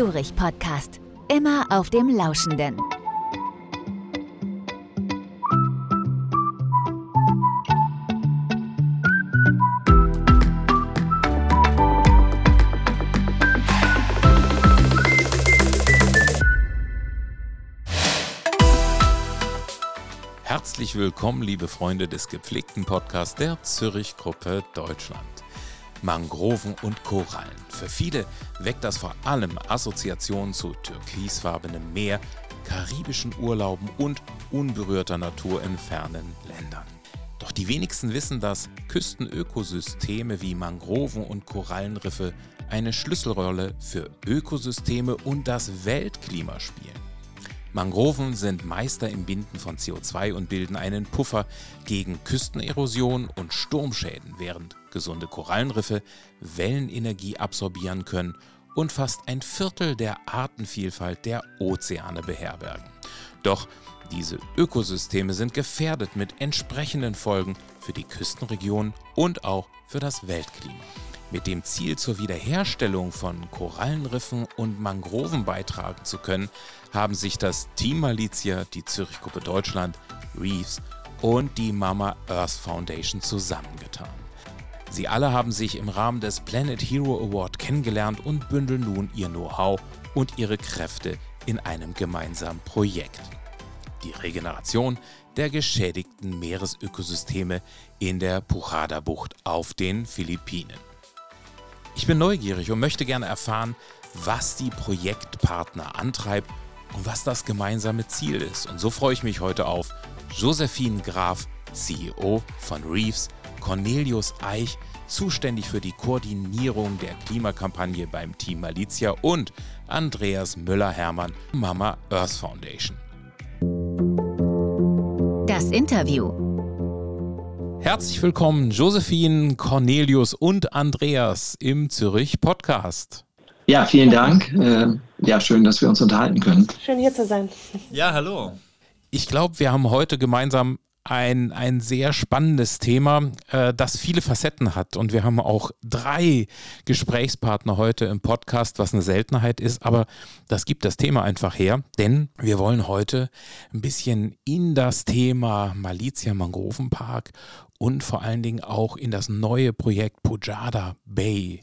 Zurich Podcast. Immer auf dem Lauschenden. Herzlich willkommen, liebe Freunde des gepflegten Podcasts der Zürich Gruppe Deutschland. Mangroven und Korallen. Für viele weckt das vor allem Assoziationen zu türkisfarbenem Meer, karibischen Urlauben und unberührter Natur in fernen Ländern. Doch die wenigsten wissen, dass Küstenökosysteme wie Mangroven und Korallenriffe eine Schlüsselrolle für Ökosysteme und das Weltklima spielen. Mangroven sind Meister im Binden von CO2 und bilden einen Puffer gegen Küstenerosion und Sturmschäden, während gesunde Korallenriffe Wellenenergie absorbieren können und fast ein Viertel der Artenvielfalt der Ozeane beherbergen. Doch diese Ökosysteme sind gefährdet mit entsprechenden Folgen für die Küstenregion und auch für das Weltklima. Mit dem Ziel, zur Wiederherstellung von Korallenriffen und Mangroven beitragen zu können, haben sich das Team Malizia, die Zürich-Gruppe Deutschland, Reefs und die Mama Earth Foundation zusammengetan. Sie alle haben sich im Rahmen des Planet Hero Award kennengelernt und bündeln nun ihr Know-how und ihre Kräfte in einem gemeinsamen Projekt. Die Regeneration der geschädigten Meeresökosysteme in der Pujada-Bucht auf den Philippinen. Ich bin neugierig und möchte gerne erfahren, was die Projektpartner antreibt und was das gemeinsame Ziel ist. Und so freue ich mich heute auf Josephine Graf, CEO von Reefs, Cornelius Eich, zuständig für die Koordinierung der Klimakampagne beim Team Malizia und Andreas Müller-Hermann, Mama Earth Foundation. Das Interview. Herzlich willkommen, Josephine, Cornelius und Andreas im Zürich Podcast. Ja, vielen Dank. Äh, ja, schön, dass wir uns unterhalten können. Schön hier zu sein. Ja, hallo. Ich glaube, wir haben heute gemeinsam ein, ein sehr spannendes Thema, äh, das viele Facetten hat. Und wir haben auch drei Gesprächspartner heute im Podcast, was eine Seltenheit ist. Aber das gibt das Thema einfach her, denn wir wollen heute ein bisschen in das Thema Malizia Mangrovenpark und vor allen Dingen auch in das neue Projekt Pujada Bay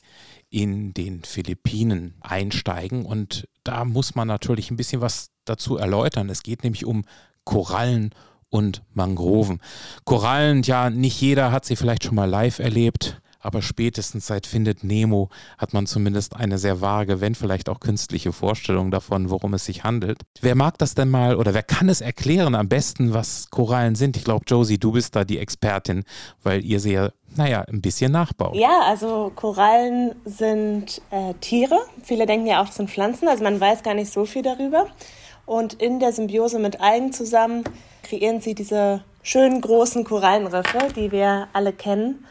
in den Philippinen einsteigen. Und da muss man natürlich ein bisschen was dazu erläutern. Es geht nämlich um Korallen und Mangroven. Korallen, ja, nicht jeder hat sie vielleicht schon mal live erlebt, aber spätestens seit Findet Nemo hat man zumindest eine sehr vage, wenn vielleicht auch künstliche Vorstellung davon, worum es sich handelt. Wer mag das denn mal oder wer kann es erklären am besten, was Korallen sind? Ich glaube, Josie, du bist da die Expertin, weil ihr sie ja, naja, ein bisschen nachbaut. Ja, also Korallen sind äh, Tiere. Viele denken ja auch, das sind Pflanzen, also man weiß gar nicht so viel darüber. Und in der Symbiose mit Algen zusammen kreieren sie diese schönen großen Korallenriffe, die wir alle kennen.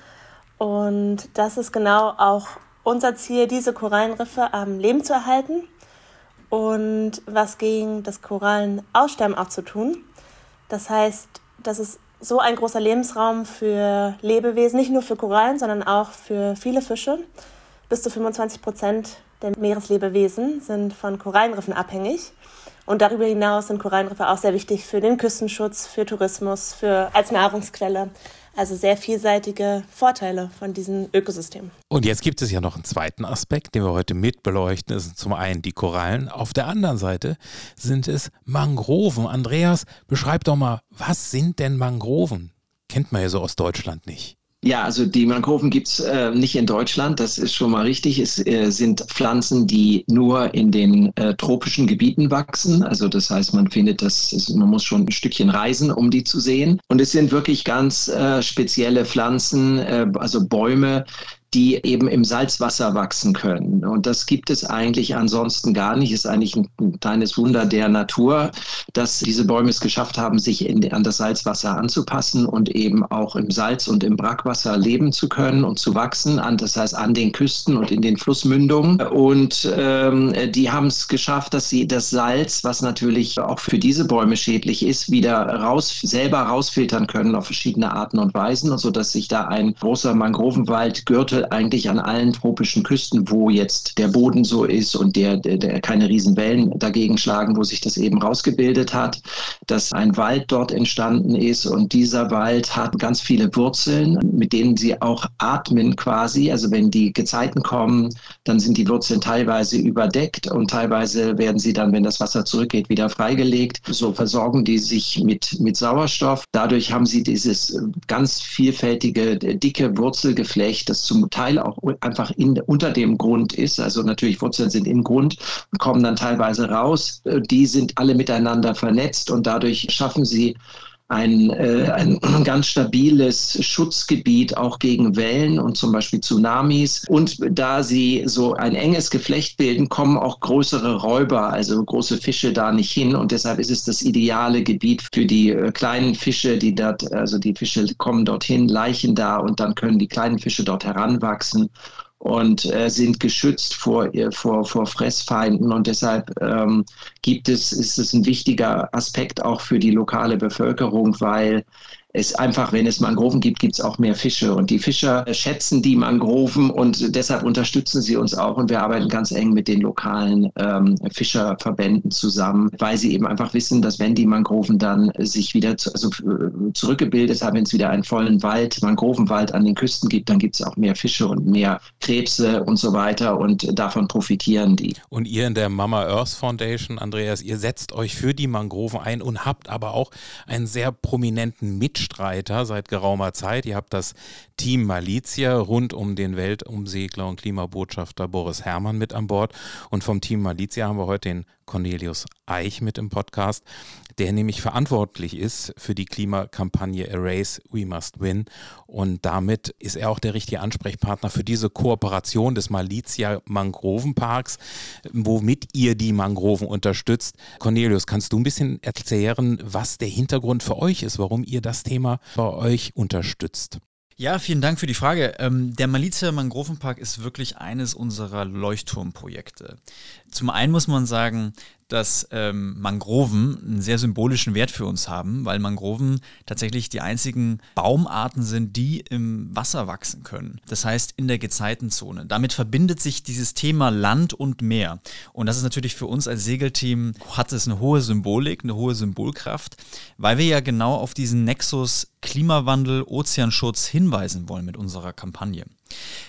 Und das ist genau auch unser Ziel, diese Korallenriffe am Leben zu erhalten und was gegen das Korallenaussterben auch zu tun. Das heißt, das ist so ein großer Lebensraum für Lebewesen, nicht nur für Korallen, sondern auch für viele Fische. Bis zu 25 Prozent der Meereslebewesen sind von Korallenriffen abhängig. Und darüber hinaus sind Korallenriffe auch sehr wichtig für den Küstenschutz, für Tourismus, für, als Nahrungsquelle. Also sehr vielseitige Vorteile von diesen Ökosystemen. Und jetzt gibt es ja noch einen zweiten Aspekt, den wir heute mit beleuchten. Das sind zum einen die Korallen. Auf der anderen Seite sind es Mangroven. Andreas, beschreib doch mal, was sind denn Mangroven? Kennt man ja so aus Deutschland nicht. Ja, also die Mangroven gibt's äh, nicht in Deutschland, das ist schon mal richtig. Es äh, sind Pflanzen, die nur in den äh, tropischen Gebieten wachsen. Also das heißt, man findet das, man muss schon ein Stückchen reisen, um die zu sehen. Und es sind wirklich ganz äh, spezielle Pflanzen, äh, also Bäume, die eben im Salzwasser wachsen können. Und das gibt es eigentlich ansonsten gar nicht. Ist eigentlich ein, ein kleines Wunder der Natur, dass diese Bäume es geschafft haben, sich in, an das Salzwasser anzupassen und eben auch im Salz- und im Brackwasser leben zu können und zu wachsen. An, das heißt an den Küsten und in den Flussmündungen. Und ähm, die haben es geschafft, dass sie das Salz, was natürlich auch für diese Bäume schädlich ist, wieder raus, selber rausfiltern können auf verschiedene Arten und Weisen, sodass sich da ein großer Mangrovenwaldgürtel eigentlich an allen tropischen Küsten, wo jetzt der Boden so ist und der, der, der keine Riesenwellen dagegen schlagen, wo sich das eben rausgebildet hat, dass ein Wald dort entstanden ist und dieser Wald hat ganz viele Wurzeln, mit denen sie auch atmen quasi. Also wenn die Gezeiten kommen, dann sind die Wurzeln teilweise überdeckt und teilweise werden sie dann, wenn das Wasser zurückgeht, wieder freigelegt. So versorgen die sich mit, mit Sauerstoff. Dadurch haben sie dieses ganz vielfältige, dicke Wurzelgeflecht, das zum Teil auch einfach in, unter dem Grund ist. Also natürlich Wurzeln sind im Grund und kommen dann teilweise raus. Die sind alle miteinander vernetzt und dadurch schaffen sie ein, äh, ein ganz stabiles Schutzgebiet auch gegen Wellen und zum Beispiel Tsunamis. Und da sie so ein enges Geflecht bilden, kommen auch größere Räuber, also große Fische da nicht hin. Und deshalb ist es das ideale Gebiet für die äh, kleinen Fische, die dort, also die Fische kommen dorthin, Leichen da und dann können die kleinen Fische dort heranwachsen und äh, sind geschützt vor, vor, vor Fressfeinden. Und deshalb ähm, gibt es, ist es ein wichtiger Aspekt auch für die lokale Bevölkerung, weil es einfach, wenn es Mangroven gibt, gibt es auch mehr Fische. Und die Fischer schätzen die Mangroven und deshalb unterstützen sie uns auch. Und wir arbeiten ganz eng mit den lokalen ähm, Fischerverbänden zusammen, weil sie eben einfach wissen, dass wenn die Mangroven dann sich wieder zu, also, äh, zurückgebildet haben, wenn es wieder einen vollen Wald, Mangrovenwald an den Küsten gibt, dann gibt es auch mehr Fische und mehr Krebse und so weiter. Und davon profitieren die. Und ihr in der Mama Earth Foundation, Andreas, ihr setzt euch für die Mangroven ein und habt aber auch einen sehr prominenten Mitschnitt Mitstreiter seit geraumer Zeit. Ihr habt das Team Malizia rund um den Weltumsegler und Klimabotschafter Boris Herrmann mit an Bord. Und vom Team Malizia haben wir heute den Cornelius Eich mit im Podcast, der nämlich verantwortlich ist für die Klimakampagne Erase We Must Win. Und damit ist er auch der richtige Ansprechpartner für diese Kooperation des Malizia Mangrovenparks, womit ihr die Mangroven unterstützt. Cornelius, kannst du ein bisschen erklären, was der Hintergrund für euch ist, warum ihr das Thema bei euch unterstützt? Ja, vielen Dank für die Frage. Ähm, der Malizia Mangrovenpark ist wirklich eines unserer Leuchtturmprojekte. Zum einen muss man sagen, dass ähm, Mangroven einen sehr symbolischen Wert für uns haben, weil Mangroven tatsächlich die einzigen Baumarten sind, die im Wasser wachsen können. Das heißt in der Gezeitenzone. Damit verbindet sich dieses Thema Land und Meer. Und das ist natürlich für uns als Segelteam, hat es eine hohe Symbolik, eine hohe Symbolkraft, weil wir ja genau auf diesen Nexus Klimawandel, Ozeanschutz hinweisen wollen mit unserer Kampagne.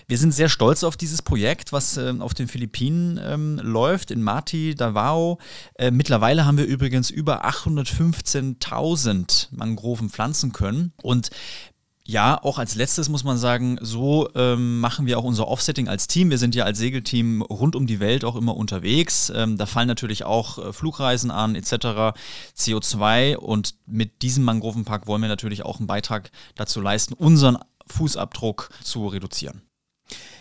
Wir sind sehr stolz auf dieses Projekt, was äh, auf den Philippinen ähm, läuft, in Mati, Davao. Äh, mittlerweile haben wir übrigens über 815.000 Mangroven pflanzen können. Und ja, auch als letztes muss man sagen, so ähm, machen wir auch unser Offsetting als Team. Wir sind ja als Segelteam rund um die Welt auch immer unterwegs. Ähm, da fallen natürlich auch äh, Flugreisen an etc., CO2 und mit diesem Mangrovenpark wollen wir natürlich auch einen Beitrag dazu leisten, unseren Fußabdruck zu reduzieren.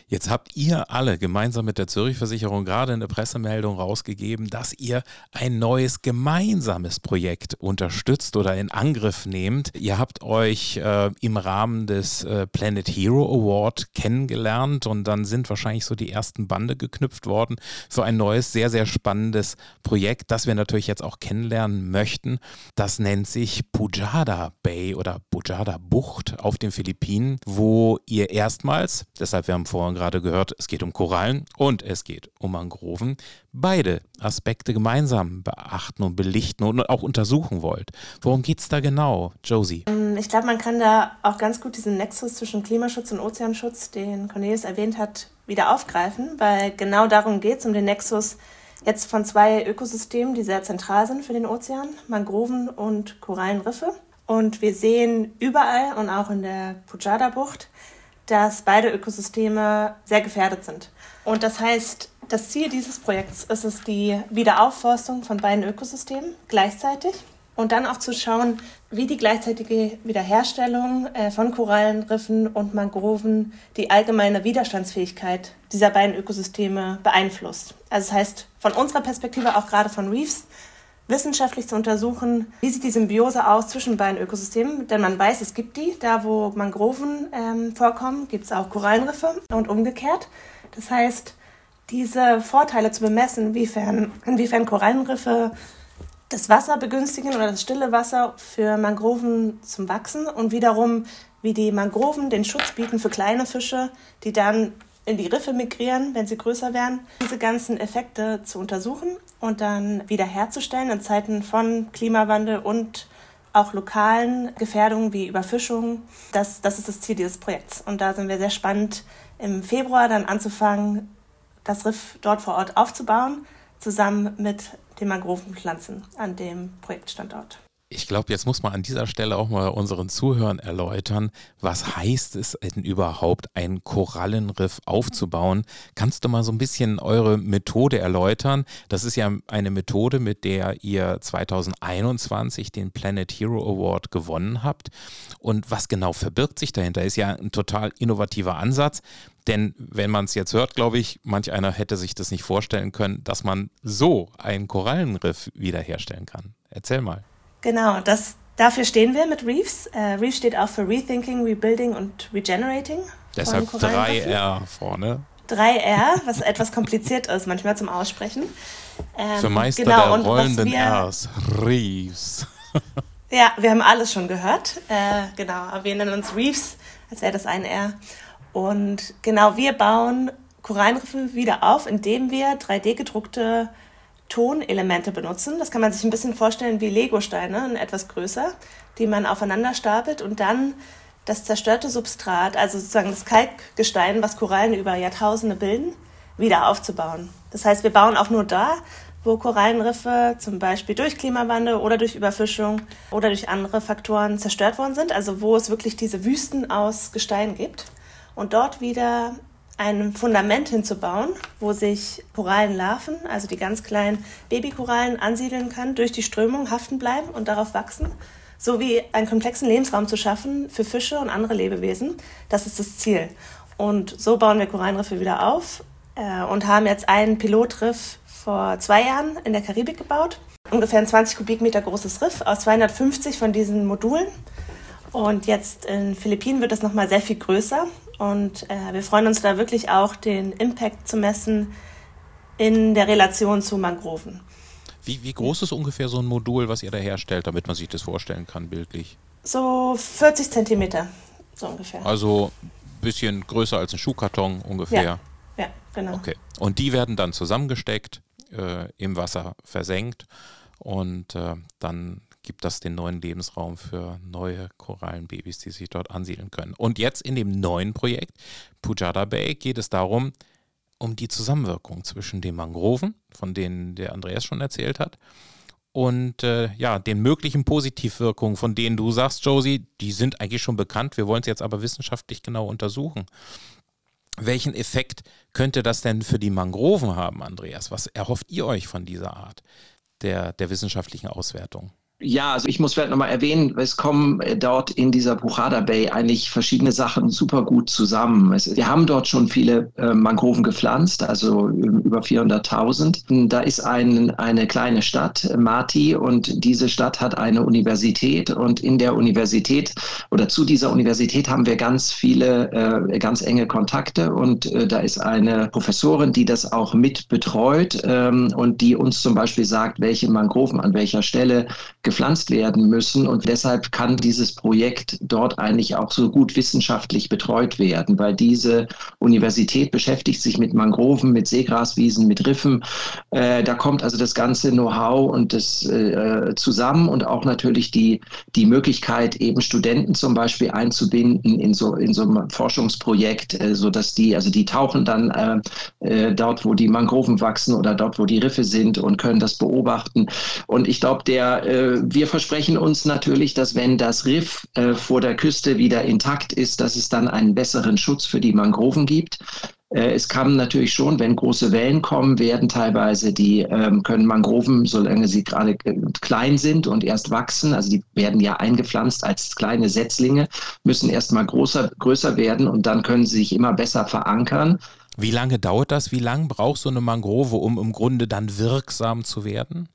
Jetzt habt ihr alle gemeinsam mit der Zürich Versicherung gerade eine Pressemeldung rausgegeben, dass ihr ein neues gemeinsames Projekt unterstützt oder in Angriff nehmt. Ihr habt euch äh, im Rahmen des äh, Planet Hero Award kennengelernt und dann sind wahrscheinlich so die ersten Bande geknüpft worden für ein neues, sehr, sehr spannendes Projekt, das wir natürlich jetzt auch kennenlernen möchten. Das nennt sich Pujada Bay oder Pujada Bucht auf den Philippinen, wo ihr erstmals, deshalb wir haben vorhin gerade gehört, es geht um Korallen und es geht um Mangroven, beide Aspekte gemeinsam beachten und belichten und auch untersuchen wollt. Worum geht es da genau, Josie? Ähm, ich glaube, man kann da auch ganz gut diesen Nexus zwischen Klimaschutz und Ozeanschutz, den Cornelius erwähnt hat, wieder aufgreifen, weil genau darum geht es, um den Nexus jetzt von zwei Ökosystemen, die sehr zentral sind für den Ozean, Mangroven und Korallenriffe. Und wir sehen überall und auch in der Pujada-Bucht, dass beide Ökosysteme sehr gefährdet sind. Und das heißt, das Ziel dieses Projekts ist es, die Wiederaufforstung von beiden Ökosystemen gleichzeitig und dann auch zu schauen, wie die gleichzeitige Wiederherstellung äh, von Korallenriffen und Mangroven die allgemeine Widerstandsfähigkeit dieser beiden Ökosysteme beeinflusst. Also das heißt, von unserer Perspektive, auch gerade von Reefs, wissenschaftlich zu untersuchen, wie sieht die Symbiose aus zwischen beiden Ökosystemen. Denn man weiß, es gibt die. Da, wo Mangroven ähm, vorkommen, gibt es auch Korallenriffe und umgekehrt. Das heißt, diese Vorteile zu bemessen, inwiefern, inwiefern Korallenriffe das Wasser begünstigen oder das stille Wasser für Mangroven zum Wachsen und wiederum, wie die Mangroven den Schutz bieten für kleine Fische, die dann in die Riffe migrieren, wenn sie größer werden, diese ganzen Effekte zu untersuchen und dann wiederherzustellen in Zeiten von Klimawandel und auch lokalen Gefährdungen wie Überfischung. Das, das ist das Ziel dieses Projekts. Und da sind wir sehr spannend, im Februar dann anzufangen, das Riff dort vor Ort aufzubauen, zusammen mit den Mangrovenpflanzen an dem Projektstandort. Ich glaube, jetzt muss man an dieser Stelle auch mal unseren Zuhörern erläutern, was heißt es denn überhaupt, ein Korallenriff aufzubauen? Kannst du mal so ein bisschen eure Methode erläutern? Das ist ja eine Methode, mit der ihr 2021 den Planet Hero Award gewonnen habt. Und was genau verbirgt sich dahinter? Ist ja ein total innovativer Ansatz. Denn wenn man es jetzt hört, glaube ich, manch einer hätte sich das nicht vorstellen können, dass man so einen Korallenriff wiederherstellen kann. Erzähl mal. Genau, das, dafür stehen wir mit Reefs. Äh, Reef steht auch für Rethinking, Rebuilding und Regenerating. Deshalb 3R vorne. 3R, was etwas kompliziert ist manchmal zum Aussprechen. Ähm, für Meister genau, der rollenden Rs, Reefs. ja, wir haben alles schon gehört. Äh, genau, aber wir nennen uns Reefs, als wäre das ein R. Und genau, wir bauen Korallenriffe wieder auf, indem wir 3D-gedruckte Tonelemente benutzen. Das kann man sich ein bisschen vorstellen wie Legosteine, etwas größer, die man aufeinander stapelt und dann das zerstörte Substrat, also sozusagen das Kalkgestein, was Korallen über Jahrtausende bilden, wieder aufzubauen. Das heißt, wir bauen auch nur da, wo Korallenriffe zum Beispiel durch Klimawandel oder durch Überfischung oder durch andere Faktoren zerstört worden sind, also wo es wirklich diese Wüsten aus Gestein gibt. Und dort wieder ein Fundament hinzubauen, wo sich Korallenlarven, also die ganz kleinen Babykorallen, ansiedeln können, durch die Strömung haften bleiben und darauf wachsen, sowie einen komplexen Lebensraum zu schaffen für Fische und andere Lebewesen. Das ist das Ziel. Und so bauen wir Korallenriffe wieder auf äh, und haben jetzt einen Pilotriff vor zwei Jahren in der Karibik gebaut. Ungefähr ein 20 Kubikmeter großes Riff aus 250 von diesen Modulen. Und jetzt in Philippinen wird das nochmal sehr viel größer. Und äh, wir freuen uns da wirklich auch, den Impact zu messen in der Relation zu Mangroven. Wie, wie groß ist ungefähr so ein Modul, was ihr da herstellt, damit man sich das vorstellen kann, bildlich? So 40 Zentimeter, so ungefähr. Also ein bisschen größer als ein Schuhkarton ungefähr. Ja, ja genau. Okay. Und die werden dann zusammengesteckt, äh, im Wasser versenkt und äh, dann gibt das den neuen Lebensraum für neue Korallenbabys, die sich dort ansiedeln können. Und jetzt in dem neuen Projekt Pujada Bay geht es darum, um die Zusammenwirkung zwischen den Mangroven, von denen der Andreas schon erzählt hat, und äh, ja, den möglichen Positivwirkungen, von denen du sagst, Josie, die sind eigentlich schon bekannt. Wir wollen es jetzt aber wissenschaftlich genau untersuchen. Welchen Effekt könnte das denn für die Mangroven haben, Andreas? Was erhofft ihr euch von dieser Art der, der wissenschaftlichen Auswertung? Ja, also ich muss vielleicht nochmal erwähnen, es kommen äh, dort in dieser Buchada Bay eigentlich verschiedene Sachen super gut zusammen. Es, wir haben dort schon viele äh, Mangroven gepflanzt, also über 400.000. Da ist ein, eine kleine Stadt, Mati, und diese Stadt hat eine Universität und in der Universität oder zu dieser Universität haben wir ganz viele, äh, ganz enge Kontakte und äh, da ist eine Professorin, die das auch mit betreut ähm, und die uns zum Beispiel sagt, welche Mangroven an welcher Stelle gepflanzt werden müssen. Und deshalb kann dieses Projekt dort eigentlich auch so gut wissenschaftlich betreut werden, weil diese Universität beschäftigt sich mit Mangroven, mit Seegraswiesen, mit Riffen. Äh, da kommt also das ganze Know-how und das äh, zusammen und auch natürlich die, die Möglichkeit, eben Studenten zum Beispiel einzubinden in so, in so einem Forschungsprojekt, äh, sodass die, also die tauchen dann äh, äh, dort, wo die Mangroven wachsen oder dort, wo die Riffe sind und können das beobachten. Und ich glaube, der äh, wir versprechen uns natürlich, dass wenn das Riff äh, vor der Küste wieder intakt ist, dass es dann einen besseren Schutz für die Mangroven gibt. Äh, es kann natürlich schon, wenn große Wellen kommen, werden teilweise die, ähm, können Mangroven, solange sie gerade äh, klein sind und erst wachsen, also die werden ja eingepflanzt als kleine Setzlinge, müssen erst mal größer, größer werden und dann können sie sich immer besser verankern. Wie lange dauert das? Wie lange braucht so eine Mangrove, um im Grunde dann wirksam zu werden?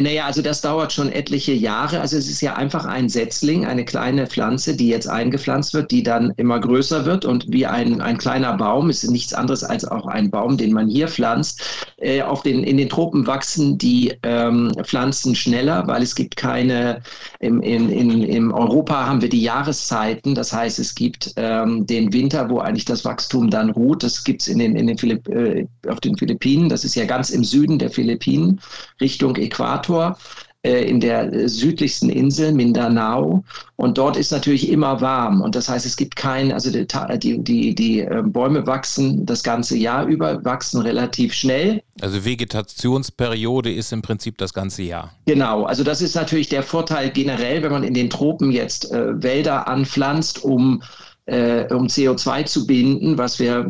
Naja, also das dauert schon etliche Jahre. Also es ist ja einfach ein Setzling, eine kleine Pflanze, die jetzt eingepflanzt wird, die dann immer größer wird und wie ein, ein kleiner Baum, ist nichts anderes als auch ein Baum, den man hier pflanzt. Äh, auf den, in den Tropen wachsen die ähm, Pflanzen schneller, weil es gibt keine, im, in, in, in Europa haben wir die Jahreszeiten, das heißt es gibt ähm, den Winter, wo eigentlich das Wachstum dann ruht. Das gibt es in den, in den äh, auf den Philippinen, das ist ja ganz im Süden der Philippinen, Richtung Äquator äh, in der südlichsten Insel, Mindanao. Und dort ist natürlich immer warm. Und das heißt, es gibt kein, also die, die, die, die ähm, Bäume wachsen das ganze Jahr über, wachsen relativ schnell. Also Vegetationsperiode ist im Prinzip das ganze Jahr. Genau, also das ist natürlich der Vorteil generell, wenn man in den Tropen jetzt äh, Wälder anpflanzt, um äh, um CO2 zu binden, was wir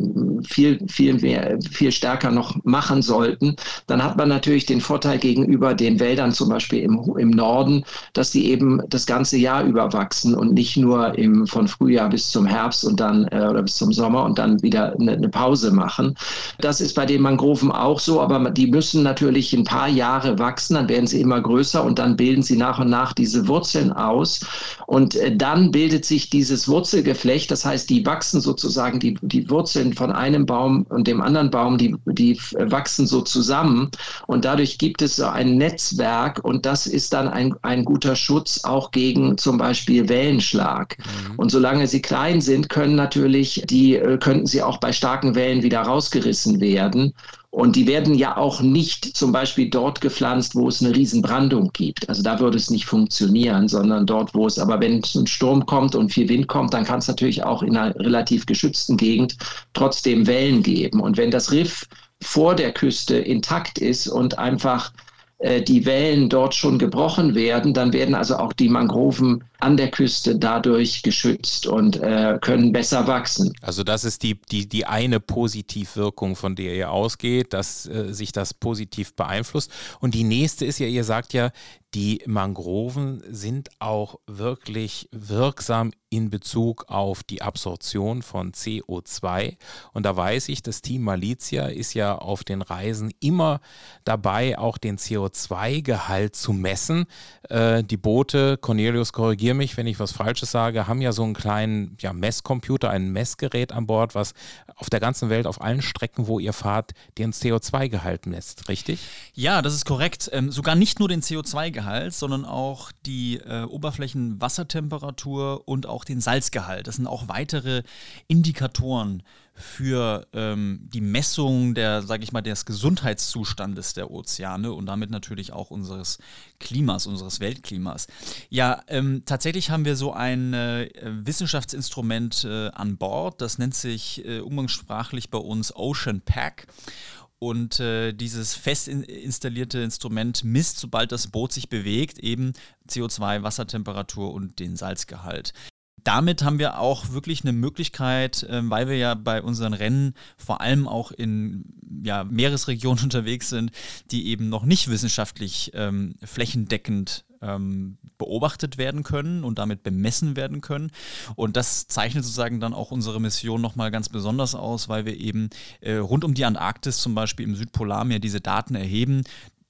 viel, viel mehr, viel stärker noch machen sollten, dann hat man natürlich den Vorteil gegenüber den Wäldern zum Beispiel im, im Norden, dass die eben das ganze Jahr über wachsen und nicht nur im, von Frühjahr bis zum Herbst und dann äh, oder bis zum Sommer und dann wieder eine, eine Pause machen. Das ist bei den Mangroven auch so, aber die müssen natürlich ein paar Jahre wachsen, dann werden sie immer größer und dann bilden sie nach und nach diese Wurzeln aus und äh, dann bildet sich dieses Wurzelgeflecht Geflecht. Das heißt, die wachsen sozusagen, die, die Wurzeln von einem Baum und dem anderen Baum, die, die wachsen so zusammen. Und dadurch gibt es so ein Netzwerk und das ist dann ein, ein guter Schutz auch gegen zum Beispiel Wellenschlag. Mhm. Und solange sie klein sind, können natürlich die, äh, könnten sie auch bei starken Wellen wieder rausgerissen werden. Und die werden ja auch nicht zum Beispiel dort gepflanzt, wo es eine Riesenbrandung gibt. Also da würde es nicht funktionieren, sondern dort, wo es, aber wenn ein Sturm kommt und viel Wind kommt, dann kann es natürlich auch in einer relativ geschützten Gegend trotzdem Wellen geben. Und wenn das Riff vor der Küste intakt ist und einfach die Wellen dort schon gebrochen werden, dann werden also auch die Mangroven an der Küste dadurch geschützt und äh, können besser wachsen. Also das ist die, die, die eine Positivwirkung, von der ihr ausgeht, dass äh, sich das positiv beeinflusst. Und die nächste ist ja, ihr sagt ja, die Mangroven sind auch wirklich wirksam in Bezug auf die Absorption von CO2. Und da weiß ich, das Team Malizia ist ja auf den Reisen immer dabei, auch den CO2-Gehalt zu messen. Äh, die Boote, Cornelius, korrigiere mich, wenn ich was Falsches sage, haben ja so einen kleinen ja, Messcomputer, ein Messgerät an Bord, was auf der ganzen Welt, auf allen Strecken, wo ihr fahrt, den CO2-Gehalt misst, richtig? Ja, das ist korrekt. Ähm, sogar nicht nur den CO2-Gehalt, sondern auch die äh, Oberflächenwassertemperatur und auch den Salzgehalt. Das sind auch weitere Indikatoren für ähm, die Messung der, sage ich mal, des Gesundheitszustandes der Ozeane und damit natürlich auch unseres Klimas, unseres Weltklimas. Ja, ähm, tatsächlich haben wir so ein äh, Wissenschaftsinstrument äh, an Bord, das nennt sich äh, umgangssprachlich bei uns Ocean Pack. Und äh, dieses fest in installierte Instrument misst, sobald das Boot sich bewegt, eben CO2, Wassertemperatur und den Salzgehalt damit haben wir auch wirklich eine Möglichkeit, äh, weil wir ja bei unseren Rennen vor allem auch in ja, Meeresregionen unterwegs sind, die eben noch nicht wissenschaftlich ähm, flächendeckend ähm, beobachtet werden können und damit bemessen werden können. Und das zeichnet sozusagen dann auch unsere Mission nochmal ganz besonders aus, weil wir eben äh, rund um die Antarktis zum Beispiel im Südpolarmeer diese Daten erheben,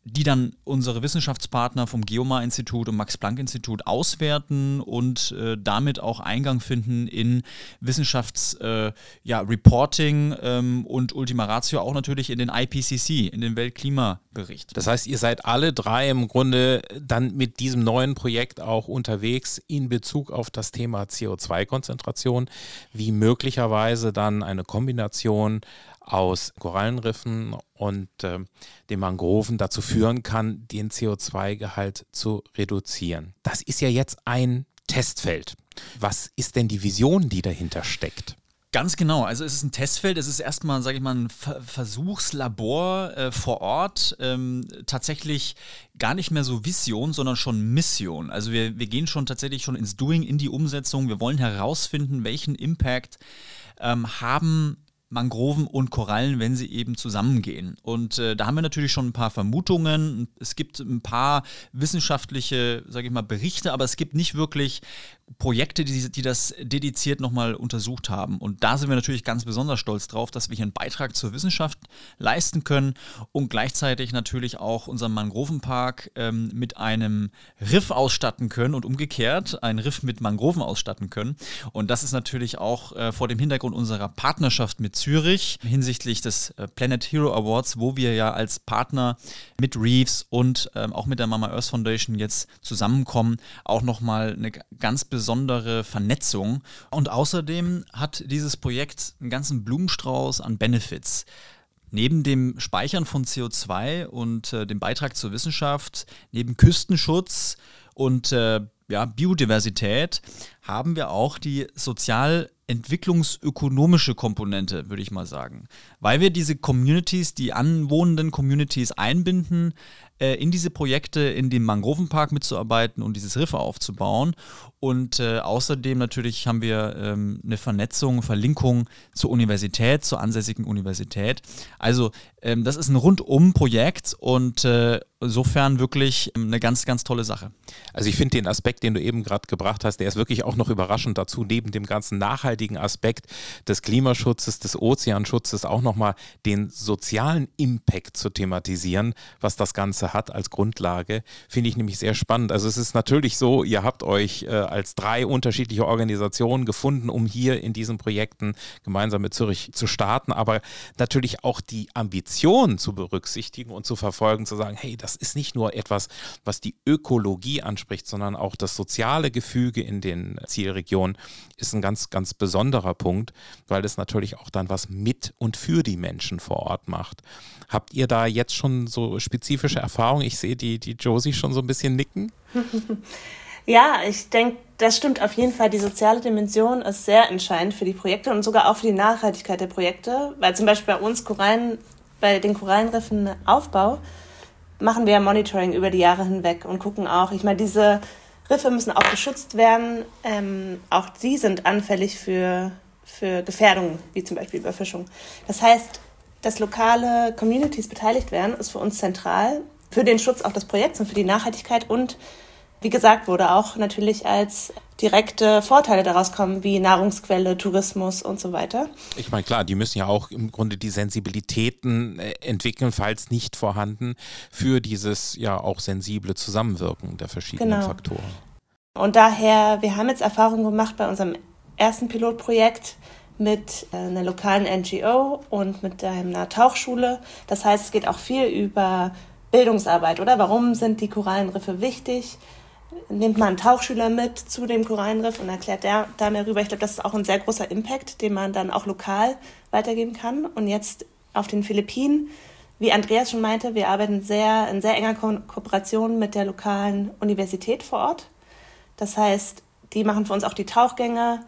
die dann unsere Wissenschaftspartner vom Geomar-Institut und Max-Planck-Institut auswerten und äh, damit auch Eingang finden in Wissenschafts-Reporting äh, ja, ähm, und Ultima Ratio auch natürlich in den IPCC, in den Weltklimabericht. Das heißt, ihr seid alle drei im Grunde dann mit diesem neuen Projekt auch unterwegs in Bezug auf das Thema CO2-Konzentration, wie möglicherweise dann eine Kombination aus Korallenriffen und äh, den Mangroven dazu führen kann, den CO2-Gehalt zu reduzieren. Das ist ja jetzt ein Testfeld. Was ist denn die Vision, die dahinter steckt? Ganz genau. Also es ist ein Testfeld. Es ist erstmal, sage ich mal, ein Versuchslabor äh, vor Ort. Ähm, tatsächlich gar nicht mehr so Vision, sondern schon Mission. Also wir, wir gehen schon tatsächlich schon ins Doing, in die Umsetzung. Wir wollen herausfinden, welchen Impact ähm, haben Mangroven und Korallen, wenn sie eben zusammengehen. Und äh, da haben wir natürlich schon ein paar Vermutungen. Es gibt ein paar wissenschaftliche, sage ich mal, Berichte, aber es gibt nicht wirklich Projekte, die, die das dediziert nochmal untersucht haben. Und da sind wir natürlich ganz besonders stolz drauf, dass wir hier einen Beitrag zur Wissenschaft leisten können und gleichzeitig natürlich auch unseren Mangrovenpark ähm, mit einem Riff ausstatten können und umgekehrt einen Riff mit Mangroven ausstatten können. Und das ist natürlich auch äh, vor dem Hintergrund unserer Partnerschaft mit Zürich hinsichtlich des äh, Planet Hero Awards, wo wir ja als Partner mit Reefs und ähm, auch mit der Mama Earth Foundation jetzt zusammenkommen, auch nochmal eine ganz besondere Vernetzung. Und außerdem hat dieses Projekt einen ganzen Blumenstrauß an Benefits. Neben dem Speichern von CO2 und äh, dem Beitrag zur Wissenschaft, neben Küstenschutz und äh, ja, Biodiversität haben wir auch die sozial entwicklungsökonomische Komponente, würde ich mal sagen. Weil wir diese Communities, die anwohnenden Communities einbinden, äh, in diese Projekte, in dem Mangrovenpark mitzuarbeiten und dieses Riff aufzubauen. Und äh, außerdem natürlich haben wir ähm, eine Vernetzung, Verlinkung zur Universität, zur ansässigen Universität. Also ähm, das ist ein Rundum-Projekt und äh, insofern wirklich ähm, eine ganz, ganz tolle Sache. Also ich finde den Aspekt, den du eben gerade gebracht hast, der ist wirklich auch noch überraschend dazu, neben dem ganzen nachhaltigen Aspekt des Klimaschutzes, des Ozeanschutzes auch nochmal den sozialen Impact zu thematisieren, was das Ganze hat als Grundlage, finde ich nämlich sehr spannend. Also es ist natürlich so, ihr habt euch äh, als drei unterschiedliche Organisationen gefunden, um hier in diesen Projekten gemeinsam mit Zürich zu starten, aber natürlich auch die Ambition zu berücksichtigen und zu verfolgen, zu sagen, hey, das ist nicht nur etwas, was die Ökologie anspricht, sondern auch das soziale Gefüge in den Zielregionen ist ein ganz, ganz besonderer Punkt, weil es natürlich auch dann was mit und für die Menschen vor Ort macht. Habt ihr da jetzt schon so spezifische Erfahrungen? Ich sehe die, die Josie schon so ein bisschen nicken. Ja, ich denke, das stimmt auf jeden Fall. Die soziale Dimension ist sehr entscheidend für die Projekte und sogar auch für die Nachhaltigkeit der Projekte, weil zum Beispiel bei uns Korallen, bei den Korallenriffen Aufbau machen wir Monitoring über die Jahre hinweg und gucken auch, ich meine, diese Riffe müssen auch geschützt werden. Ähm, auch die sind anfällig für, für Gefährdungen, wie zum Beispiel Überfischung. Das heißt, dass lokale Communities beteiligt werden, ist für uns zentral, für den Schutz auch des Projekts und für die Nachhaltigkeit und wie gesagt wurde, auch natürlich als direkte Vorteile daraus kommen, wie Nahrungsquelle, Tourismus und so weiter. Ich meine, klar, die müssen ja auch im Grunde die Sensibilitäten äh, entwickeln, falls nicht vorhanden, für dieses ja auch sensible Zusammenwirken der verschiedenen genau. Faktoren. Und daher, wir haben jetzt Erfahrungen gemacht bei unserem ersten Pilotprojekt mit äh, einer lokalen NGO und mit einer Tauchschule. Das heißt, es geht auch viel über Bildungsarbeit, oder? Warum sind die Korallenriffe wichtig? nimmt man einen Tauchschüler mit zu dem Korallenriff und erklärt der da mehr rüber. Ich glaube, das ist auch ein sehr großer Impact, den man dann auch lokal weitergeben kann. Und jetzt auf den Philippinen, wie Andreas schon meinte, wir arbeiten sehr in sehr enger Ko Kooperation mit der lokalen Universität vor Ort. Das heißt, die machen für uns auch die Tauchgänge.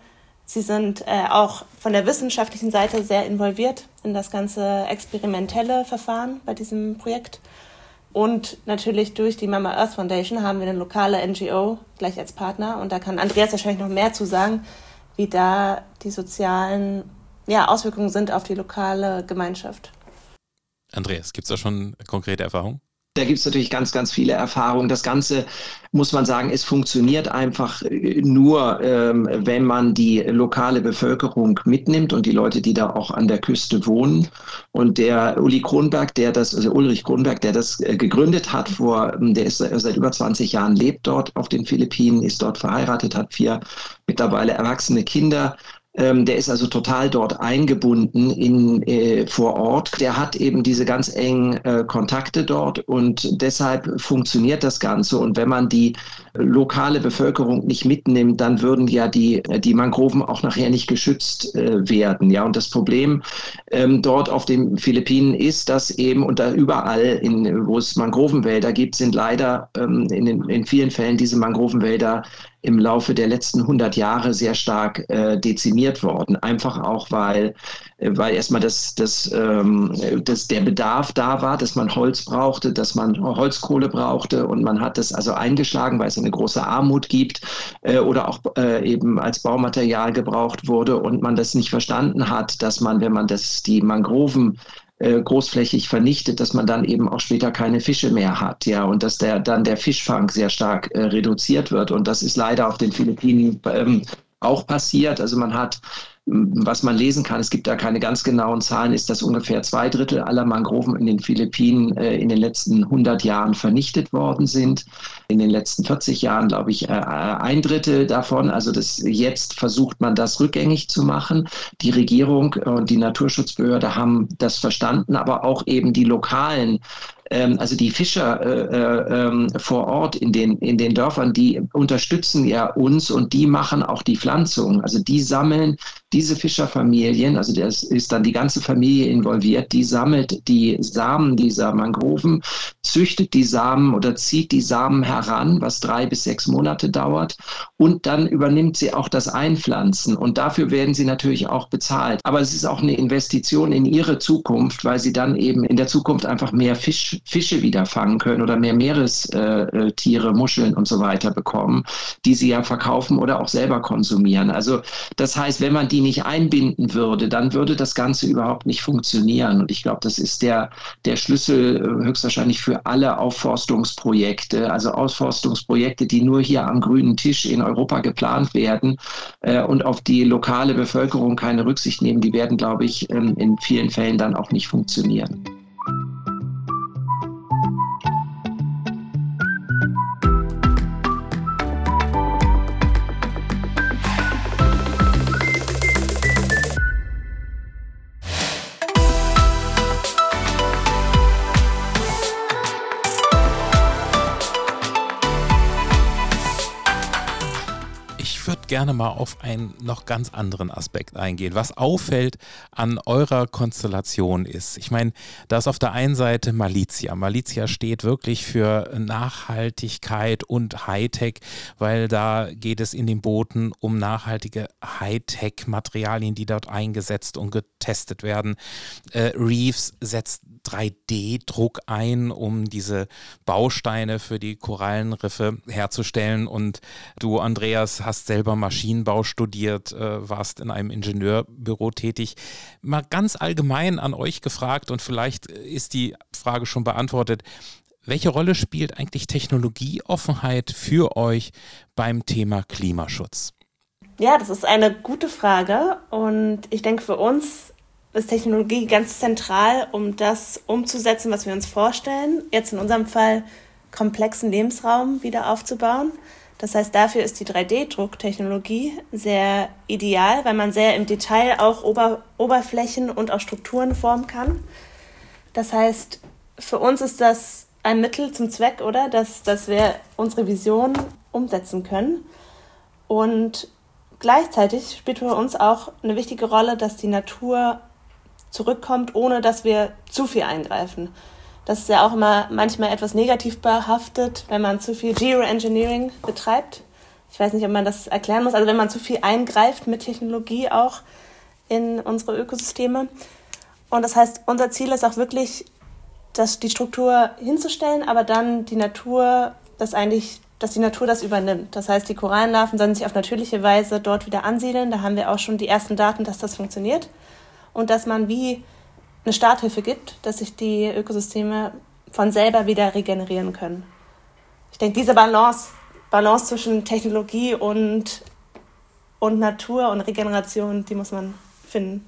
Sie sind äh, auch von der wissenschaftlichen Seite sehr involviert in das ganze experimentelle Verfahren bei diesem Projekt. Und natürlich durch die Mama Earth Foundation haben wir eine lokale NGO gleich als Partner. Und da kann Andreas wahrscheinlich noch mehr zu sagen, wie da die sozialen ja, Auswirkungen sind auf die lokale Gemeinschaft. Andreas, gibt es da schon konkrete Erfahrungen? Da gibt es natürlich ganz, ganz viele Erfahrungen. Das Ganze, muss man sagen, es funktioniert einfach äh, nur, ähm, wenn man die lokale Bevölkerung mitnimmt und die Leute, die da auch an der Küste wohnen. Und der Uli Kronberg, der das, also Ulrich Kronberg, der das äh, gegründet hat vor, ähm, der ist seit über 20 Jahren, lebt dort auf den Philippinen, ist dort verheiratet, hat vier mittlerweile erwachsene Kinder ähm, der ist also total dort eingebunden in, äh, vor Ort. Der hat eben diese ganz engen äh, Kontakte dort und deshalb funktioniert das Ganze. Und wenn man die lokale Bevölkerung nicht mitnimmt, dann würden ja die, die Mangroven auch nachher nicht geschützt äh, werden. Ja, und das Problem ähm, dort auf den Philippinen ist, dass eben und da überall, in, wo es Mangrovenwälder gibt, sind leider ähm, in, den, in vielen Fällen diese Mangrovenwälder im Laufe der letzten 100 Jahre sehr stark äh, dezimiert worden. Einfach auch, weil, äh, weil erstmal das, das, ähm, das, der Bedarf da war, dass man Holz brauchte, dass man Holzkohle brauchte und man hat das also eingeschlagen, weil es eine große Armut gibt äh, oder auch äh, eben als Baumaterial gebraucht wurde und man das nicht verstanden hat, dass man, wenn man das, die Mangroven äh, großflächig vernichtet, dass man dann eben auch später keine Fische mehr hat, ja, und dass der dann der Fischfang sehr stark äh, reduziert wird. Und das ist leider auf den Philippinen ähm, auch passiert. Also man hat was man lesen kann, es gibt da keine ganz genauen Zahlen, ist, dass ungefähr zwei Drittel aller Mangroven in den Philippinen äh, in den letzten 100 Jahren vernichtet worden sind. In den letzten 40 Jahren, glaube ich, äh, ein Drittel davon. Also das, jetzt versucht man das rückgängig zu machen. Die Regierung und die Naturschutzbehörde haben das verstanden, aber auch eben die lokalen ähm, also die Fischer äh, äh, ähm, vor Ort in den, in den Dörfern, die unterstützen ja uns und die machen auch die Pflanzung. Also die sammeln diese Fischerfamilien, also das ist dann die ganze Familie involviert, die sammelt die Samen dieser Mangroven, züchtet die Samen oder zieht die Samen heran, was drei bis sechs Monate dauert und dann übernimmt sie auch das Einpflanzen und dafür werden sie natürlich auch bezahlt. Aber es ist auch eine Investition in ihre Zukunft, weil sie dann eben in der Zukunft einfach mehr Fisch, Fische wieder fangen können oder mehr Meerestiere, Muscheln und so weiter bekommen, die sie ja verkaufen oder auch selber konsumieren. Also das heißt, wenn man die nicht einbinden würde, dann würde das Ganze überhaupt nicht funktionieren. Und ich glaube, das ist der, der Schlüssel äh, höchstwahrscheinlich für alle Aufforstungsprojekte, also Ausforstungsprojekte, die nur hier am grünen Tisch in Europa geplant werden äh, und auf die lokale Bevölkerung keine Rücksicht nehmen, die werden, glaube ich, in vielen Fällen dann auch nicht funktionieren. Gerne mal auf einen noch ganz anderen Aspekt eingehen. Was auffällt an eurer Konstellation ist, ich meine, da ist auf der einen Seite Malizia. Malizia steht wirklich für Nachhaltigkeit und Hightech, weil da geht es in den Booten um nachhaltige Hightech-Materialien, die dort eingesetzt und getestet werden. Äh, Reeves setzt 3D-Druck ein, um diese Bausteine für die Korallenriffe herzustellen. Und du, Andreas, hast selber Maschinenbau studiert, äh, warst in einem Ingenieurbüro tätig. Mal ganz allgemein an euch gefragt und vielleicht ist die Frage schon beantwortet. Welche Rolle spielt eigentlich Technologieoffenheit für euch beim Thema Klimaschutz? Ja, das ist eine gute Frage und ich denke für uns ist Technologie ganz zentral, um das umzusetzen, was wir uns vorstellen. Jetzt in unserem Fall komplexen Lebensraum wieder aufzubauen. Das heißt, dafür ist die 3D-Drucktechnologie sehr ideal, weil man sehr im Detail auch Ober Oberflächen und auch Strukturen formen kann. Das heißt, für uns ist das ein Mittel zum Zweck, oder? Dass, dass wir unsere Vision umsetzen können. Und gleichzeitig spielt für uns auch eine wichtige Rolle, dass die Natur zurückkommt, ohne dass wir zu viel eingreifen. Das ist ja auch immer manchmal etwas negativ behaftet, wenn man zu viel Geoengineering betreibt. Ich weiß nicht, ob man das erklären muss. Also wenn man zu viel eingreift mit Technologie auch in unsere Ökosysteme. Und das heißt, unser Ziel ist auch wirklich, dass die Struktur hinzustellen, aber dann die Natur, das eigentlich, dass die Natur das übernimmt. Das heißt, die Korallenlarven sollen sich auf natürliche Weise dort wieder ansiedeln. Da haben wir auch schon die ersten Daten, dass das funktioniert und dass man wie eine Starthilfe gibt, dass sich die Ökosysteme von selber wieder regenerieren können. Ich denke, diese Balance, Balance zwischen Technologie und, und Natur und Regeneration, die muss man finden.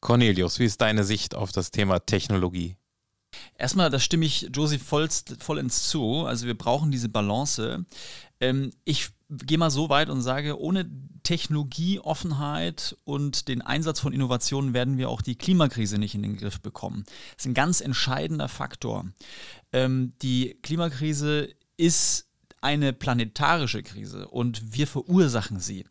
Cornelius, wie ist deine Sicht auf das Thema Technologie? Erstmal, da stimme ich Josie voll, vollends zu. Also wir brauchen diese Balance. Ähm, ich gehe mal so weit und sage, ohne Technologieoffenheit und den Einsatz von Innovationen werden wir auch die Klimakrise nicht in den Griff bekommen. Das ist ein ganz entscheidender Faktor. Ähm, die Klimakrise ist eine planetarische Krise und wir verursachen sie.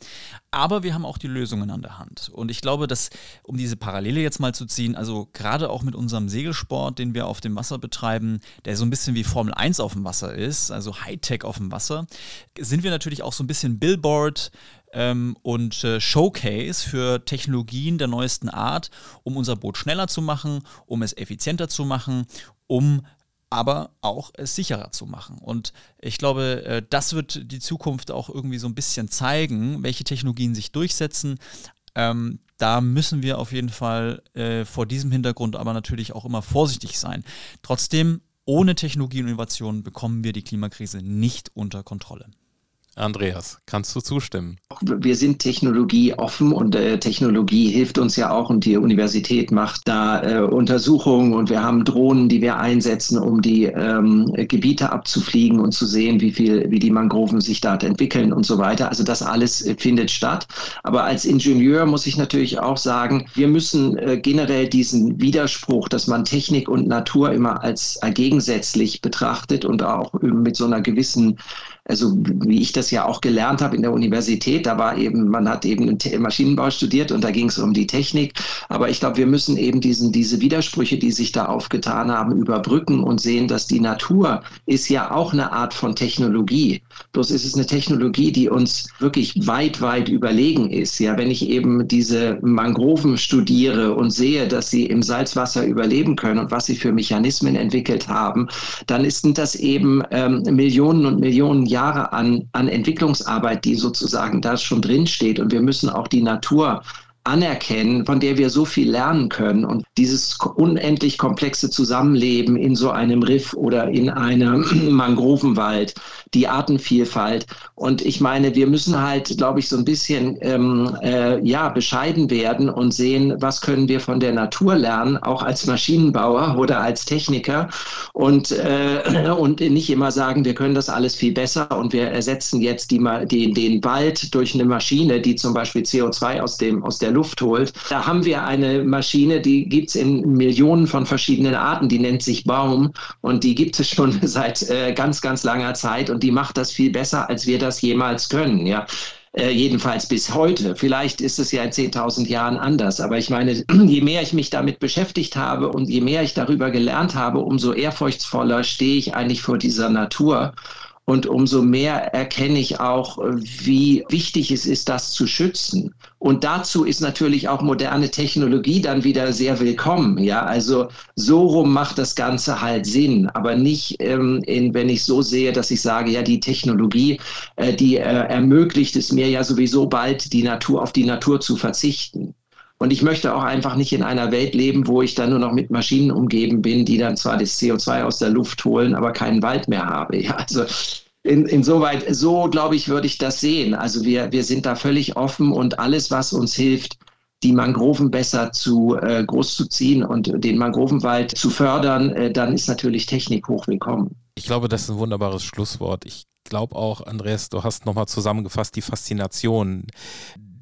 Aber wir haben auch die Lösungen an der Hand. Und ich glaube, dass, um diese Parallele jetzt mal zu ziehen, also gerade auch mit unserem Segelsport, den wir auf dem Wasser betreiben, der so ein bisschen wie Formel 1 auf dem Wasser ist, also Hightech auf dem Wasser, sind wir natürlich auch so ein bisschen Billboard ähm, und äh, Showcase für Technologien der neuesten Art, um unser Boot schneller zu machen, um es effizienter zu machen, um aber auch es sicherer zu machen. Und ich glaube, äh, das wird die Zukunft auch irgendwie so ein bisschen zeigen, welche Technologien sich durchsetzen. Ähm, da müssen wir auf jeden Fall äh, vor diesem Hintergrund aber natürlich auch immer vorsichtig sein. Trotzdem, ohne Technologie und Innovation bekommen wir die Klimakrise nicht unter Kontrolle. Andreas, kannst du zustimmen? Wir sind technologieoffen und äh, Technologie hilft uns ja auch und die Universität macht da äh, Untersuchungen und wir haben Drohnen, die wir einsetzen, um die ähm, Gebiete abzufliegen und zu sehen, wie viel, wie die Mangroven sich dort entwickeln und so weiter. Also das alles äh, findet statt. Aber als Ingenieur muss ich natürlich auch sagen, wir müssen äh, generell diesen Widerspruch, dass man Technik und Natur immer als gegensätzlich betrachtet und auch mit so einer gewissen also wie ich das ja auch gelernt habe in der Universität, da war eben, man hat eben Maschinenbau studiert und da ging es um die Technik. Aber ich glaube, wir müssen eben diesen, diese Widersprüche, die sich da aufgetan haben, überbrücken und sehen, dass die Natur ist ja auch eine Art von Technologie. Bloß ist es eine Technologie, die uns wirklich weit, weit überlegen ist. Ja, wenn ich eben diese Mangroven studiere und sehe, dass sie im Salzwasser überleben können und was sie für Mechanismen entwickelt haben, dann sind das eben ähm, Millionen und Millionen Jahre Jahre an, an Entwicklungsarbeit, die sozusagen da schon drin steht. Und wir müssen auch die Natur anerkennen, von der wir so viel lernen können. Und dieses unendlich komplexe Zusammenleben in so einem Riff oder in einem Mangrovenwald, die Artenvielfalt. Und ich meine, wir müssen halt, glaube ich, so ein bisschen ähm, äh, ja, bescheiden werden und sehen, was können wir von der Natur lernen, auch als Maschinenbauer oder als Techniker. Und, äh, und nicht immer sagen, wir können das alles viel besser und wir ersetzen jetzt die, die, den Wald durch eine Maschine, die zum Beispiel CO2 aus, dem, aus der Luft holt. Da haben wir eine Maschine, die gibt es in Millionen von verschiedenen Arten, die nennt sich Baum und die gibt es schon seit äh, ganz, ganz langer Zeit und die macht das viel besser, als wir das jemals können. Ja. Äh, jedenfalls bis heute. Vielleicht ist es ja in 10.000 Jahren anders. Aber ich meine, je mehr ich mich damit beschäftigt habe und je mehr ich darüber gelernt habe, umso ehrfurchtsvoller stehe ich eigentlich vor dieser Natur und umso mehr erkenne ich auch, wie wichtig es ist, das zu schützen. Und dazu ist natürlich auch moderne Technologie dann wieder sehr willkommen. Ja, also so rum macht das Ganze halt Sinn, aber nicht, ähm, in, wenn ich so sehe, dass ich sage, ja, die Technologie, äh, die äh, ermöglicht es mir ja sowieso bald, die Natur auf die Natur zu verzichten. Und ich möchte auch einfach nicht in einer Welt leben, wo ich dann nur noch mit Maschinen umgeben bin, die dann zwar das CO2 aus der Luft holen, aber keinen Wald mehr habe. Ja, also in, insoweit, so glaube ich, würde ich das sehen. Also wir, wir sind da völlig offen und alles, was uns hilft, die Mangroven besser zu äh, groß zu ziehen und den Mangrovenwald zu fördern, äh, dann ist natürlich Technik hoch willkommen. Ich glaube, das ist ein wunderbares Schlusswort. Ich glaube auch, Andreas, du hast nochmal zusammengefasst die Faszination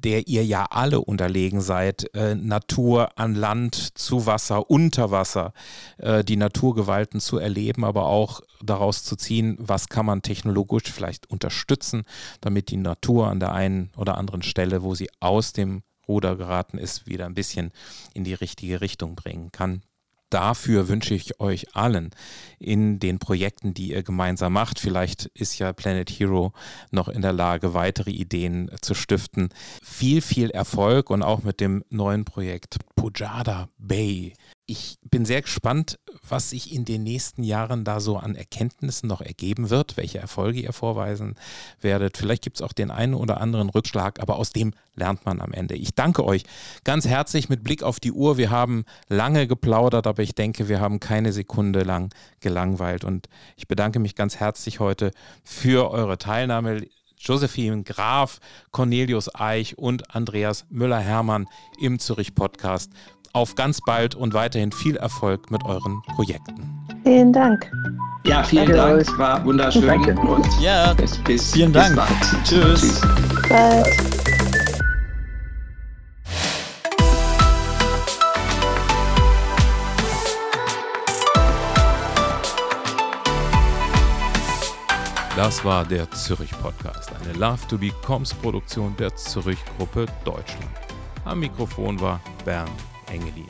der ihr ja alle unterlegen seid, äh, Natur an Land, zu Wasser, unter Wasser, äh, die Naturgewalten zu erleben, aber auch daraus zu ziehen, was kann man technologisch vielleicht unterstützen, damit die Natur an der einen oder anderen Stelle, wo sie aus dem Ruder geraten ist, wieder ein bisschen in die richtige Richtung bringen kann dafür wünsche ich euch allen in den Projekten, die ihr gemeinsam macht. Vielleicht ist ja Planet Hero noch in der Lage, weitere Ideen zu stiften. Viel, viel Erfolg und auch mit dem neuen Projekt Pujada Bay ich bin sehr gespannt, was sich in den nächsten Jahren da so an Erkenntnissen noch ergeben wird, welche Erfolge ihr vorweisen werdet. Vielleicht gibt es auch den einen oder anderen Rückschlag, aber aus dem lernt man am Ende. Ich danke euch ganz herzlich mit Blick auf die Uhr. Wir haben lange geplaudert, aber ich denke, wir haben keine Sekunde lang gelangweilt. Und ich bedanke mich ganz herzlich heute für eure Teilnahme. Josephine Graf, Cornelius Eich und Andreas Müller-Hermann im Zürich Podcast auf ganz bald und weiterhin viel Erfolg mit euren Projekten. Vielen Dank. Ja, vielen Danke. Dank. War wunderschön. Danke. Und ja, bis, bis, vielen bis Dank. Bald. Tschüss. Tschüss. Bald. Das war der Zürich Podcast, eine Love to Be Coms Produktion der Zürich Gruppe Deutschland. Am Mikrofon war Bernd Engelin.